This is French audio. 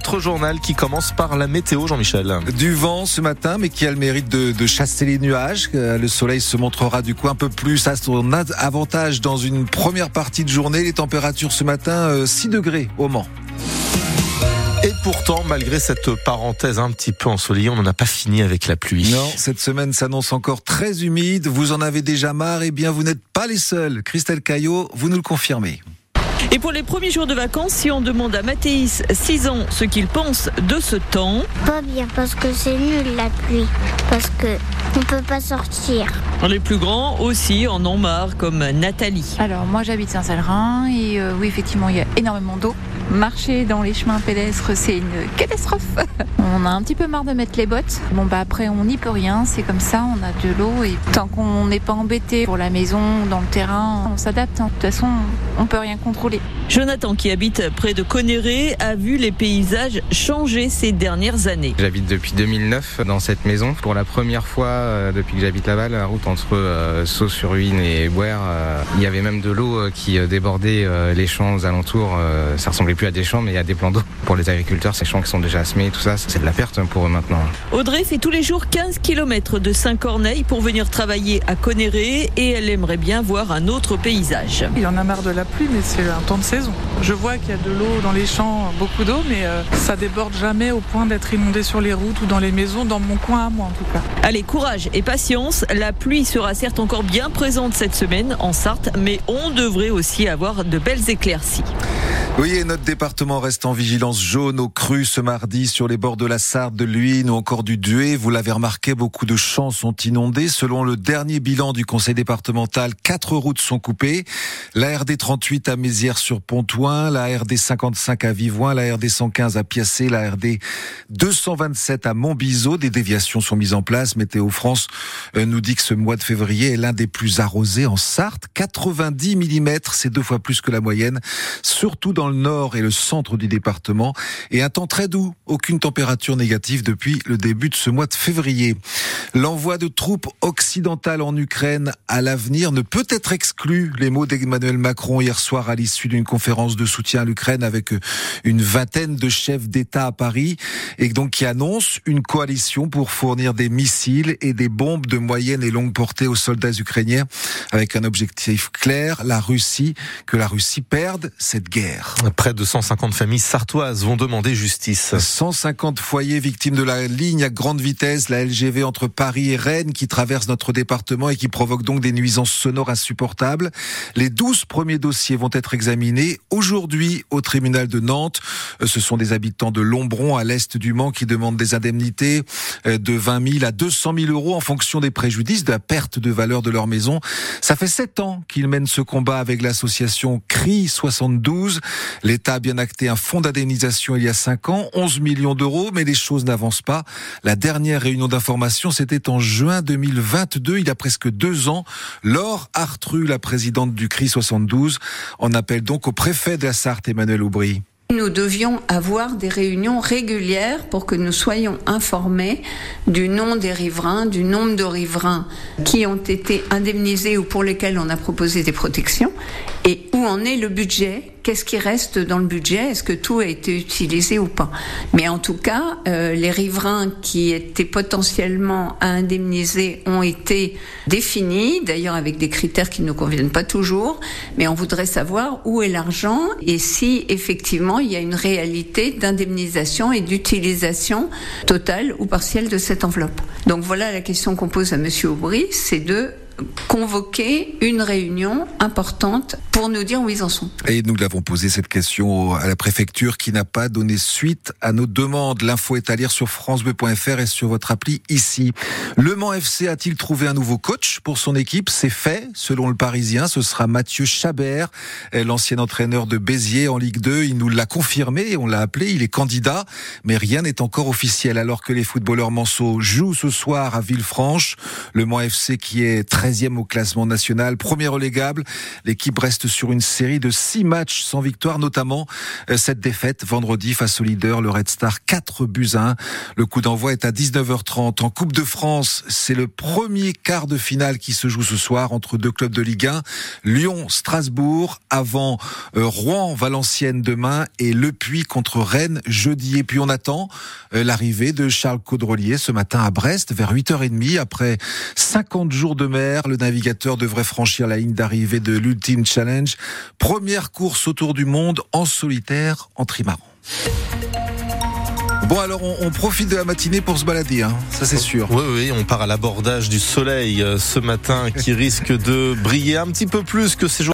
Notre journal qui commence par la météo, Jean-Michel. Du vent ce matin, mais qui a le mérite de, de, chasser les nuages. Euh, le soleil se montrera du coup un peu plus à son avantage dans une première partie de journée. Les températures ce matin, 6 euh, degrés au Mans. Et pourtant, malgré cette parenthèse un petit peu ensoleillée, on n'en a pas fini avec la pluie. Non, cette semaine s'annonce encore très humide. Vous en avez déjà marre Eh bien, vous n'êtes pas les seuls. Christelle Caillot, vous nous le confirmez. Et pour les premiers jours de vacances, si on demande à Mathéis, 6 ans, ce qu'il pense de ce temps. Pas bien, parce que c'est nul la pluie. Parce que on peut pas sortir. Les plus grands aussi en ont marre, comme Nathalie. Alors, moi j'habite Saint-Salrin et euh, oui, effectivement, il y a énormément d'eau. Marcher dans les chemins pédestres, c'est une catastrophe. On a un petit peu marre de mettre les bottes. Bon, bah après, on n'y peut rien, c'est comme ça, on a de l'eau et tant qu'on n'est pas embêté pour la maison, dans le terrain, on s'adapte. Hein. De toute façon, on peut rien contrôler. Jonathan, qui habite près de Conéré, a vu les paysages changer ces dernières années. J'habite depuis 2009 dans cette maison. Pour la première fois euh, depuis que j'habite là-bas, la route entre euh, Saut-sur-Huine et Bouer, euh, il y avait même de l'eau euh, qui débordait les champs aux alentours. ça ressemblait plus à des champs, mais il y a des plans d'eau. Pour les agriculteurs, ces champs qui sont déjà semés, tout ça, c'est de la perte pour eux maintenant. Audrey fait tous les jours 15 km de Saint-Corneille pour venir travailler à Conéré et elle aimerait bien voir un autre paysage. Il en a marre de la pluie, mais c'est un temps de saison. Je vois qu'il y a de l'eau dans les champs, beaucoup d'eau, mais euh, ça déborde jamais au point d'être inondé sur les routes ou dans les maisons, dans mon coin à moi en tout cas. Allez, courage et patience. La pluie sera certes encore bien présente cette semaine en Sarthe, mais on devrait aussi avoir de belles éclaircies. Oui, et notre département reste en vigilance jaune au cru ce mardi sur les bords de la Sarthe, de l'Huine ou encore du Duet. Vous l'avez remarqué, beaucoup de champs sont inondés. Selon le dernier bilan du conseil départemental, quatre routes sont coupées. La RD 38 à Mézières-sur-Pontoin, la RD 55 à Vivoin, la RD 115 à Piacé, la RD 227 à Montbiseau. Des déviations sont mises en place. Météo France euh, nous dit que ce mois de février est l'un des plus arrosés en Sarthe. 90 mm, c'est deux fois plus que la moyenne, surtout dans le nord le centre du département. Et un temps très doux, aucune température négative depuis le début de ce mois de février. L'envoi de troupes occidentales en Ukraine à l'avenir ne peut être exclu. Les mots d'Emmanuel Macron hier soir à l'issue d'une conférence de soutien à l'Ukraine avec une vingtaine de chefs d'État à Paris et donc qui annonce une coalition pour fournir des missiles et des bombes de moyenne et longue portée aux soldats ukrainiens avec un objectif clair, la Russie, que la Russie perde cette guerre. Près de 150 familles sartoises vont demander justice. 150 foyers victimes de la ligne à grande vitesse, la LGV entre Paris et Rennes qui traverse notre département et qui provoque donc des nuisances sonores insupportables. Les 12 premiers dossiers vont être examinés aujourd'hui au tribunal de Nantes. Euh, ce sont des habitants de Lombron à l'est du Mans qui demandent des indemnités euh, de 20 000 à 200 000 euros en fonction des préjudices, de la perte de valeur de leur maison. Ça fait sept ans qu'ils mènent ce combat avec l'association CRI 72. L'État a bien acté un fonds d'indemnisation il y a cinq ans, 11 millions d'euros, mais les choses n'avancent pas. La dernière réunion d'information, c'était en juin 2022, il y a presque deux ans. Laure Artru, la présidente du CRI 72, en appelle donc au préfet de la Sarthe, Emmanuel Aubry. Nous devions avoir des réunions régulières pour que nous soyons informés du nom des riverains, du nombre de riverains qui ont été indemnisés ou pour lesquels on a proposé des protections et où en est le budget qu'est-ce qui reste dans le budget? Est-ce que tout a été utilisé ou pas? Mais en tout cas, euh, les riverains qui étaient potentiellement à indemniser ont été définis, d'ailleurs avec des critères qui ne conviennent pas toujours, mais on voudrait savoir où est l'argent et si effectivement il y a une réalité d'indemnisation et d'utilisation totale ou partielle de cette enveloppe. Donc voilà la question qu'on pose à Monsieur Aubry, c'est de convoquer une réunion importante pour nous dire où ils en sont. Et nous l'avons posé cette question à la préfecture qui n'a pas donné suite à nos demandes. L'info est à lire sur francebleu.fr et sur votre appli ici. Le Mans FC a-t-il trouvé un nouveau coach pour son équipe? C'est fait, selon le Parisien. Ce sera Mathieu Chabert, l'ancien entraîneur de Béziers en Ligue 2. Il nous l'a confirmé, on l'a appelé, il est candidat, mais rien n'est encore officiel. Alors que les footballeurs manceaux jouent ce soir à Villefranche, le Mans FC qui est très 13e au classement national. Premier relégable, l'équipe reste sur une série de six matchs sans victoire, notamment euh, cette défaite vendredi face au leader, le Red Star, 4 buts à 1. Le coup d'envoi est à 19h30. En Coupe de France, c'est le premier quart de finale qui se joue ce soir entre deux clubs de Ligue 1. Lyon, Strasbourg, avant euh, Rouen, Valenciennes demain et Le Puy contre Rennes jeudi. Et puis on attend euh, l'arrivée de Charles Caudrelier ce matin à Brest vers 8h30. Après 50 jours de mer, le navigateur devrait franchir la ligne d'arrivée de l'Ultime Challenge. Première course autour du monde en solitaire en trimaran. Bon alors on, on, profite de la matinée pour se balader, hein, ça c'est sûr. Oui oui, on part à l'abordage du soleil euh, ce matin qui risque de briller un petit peu plus que ces jours.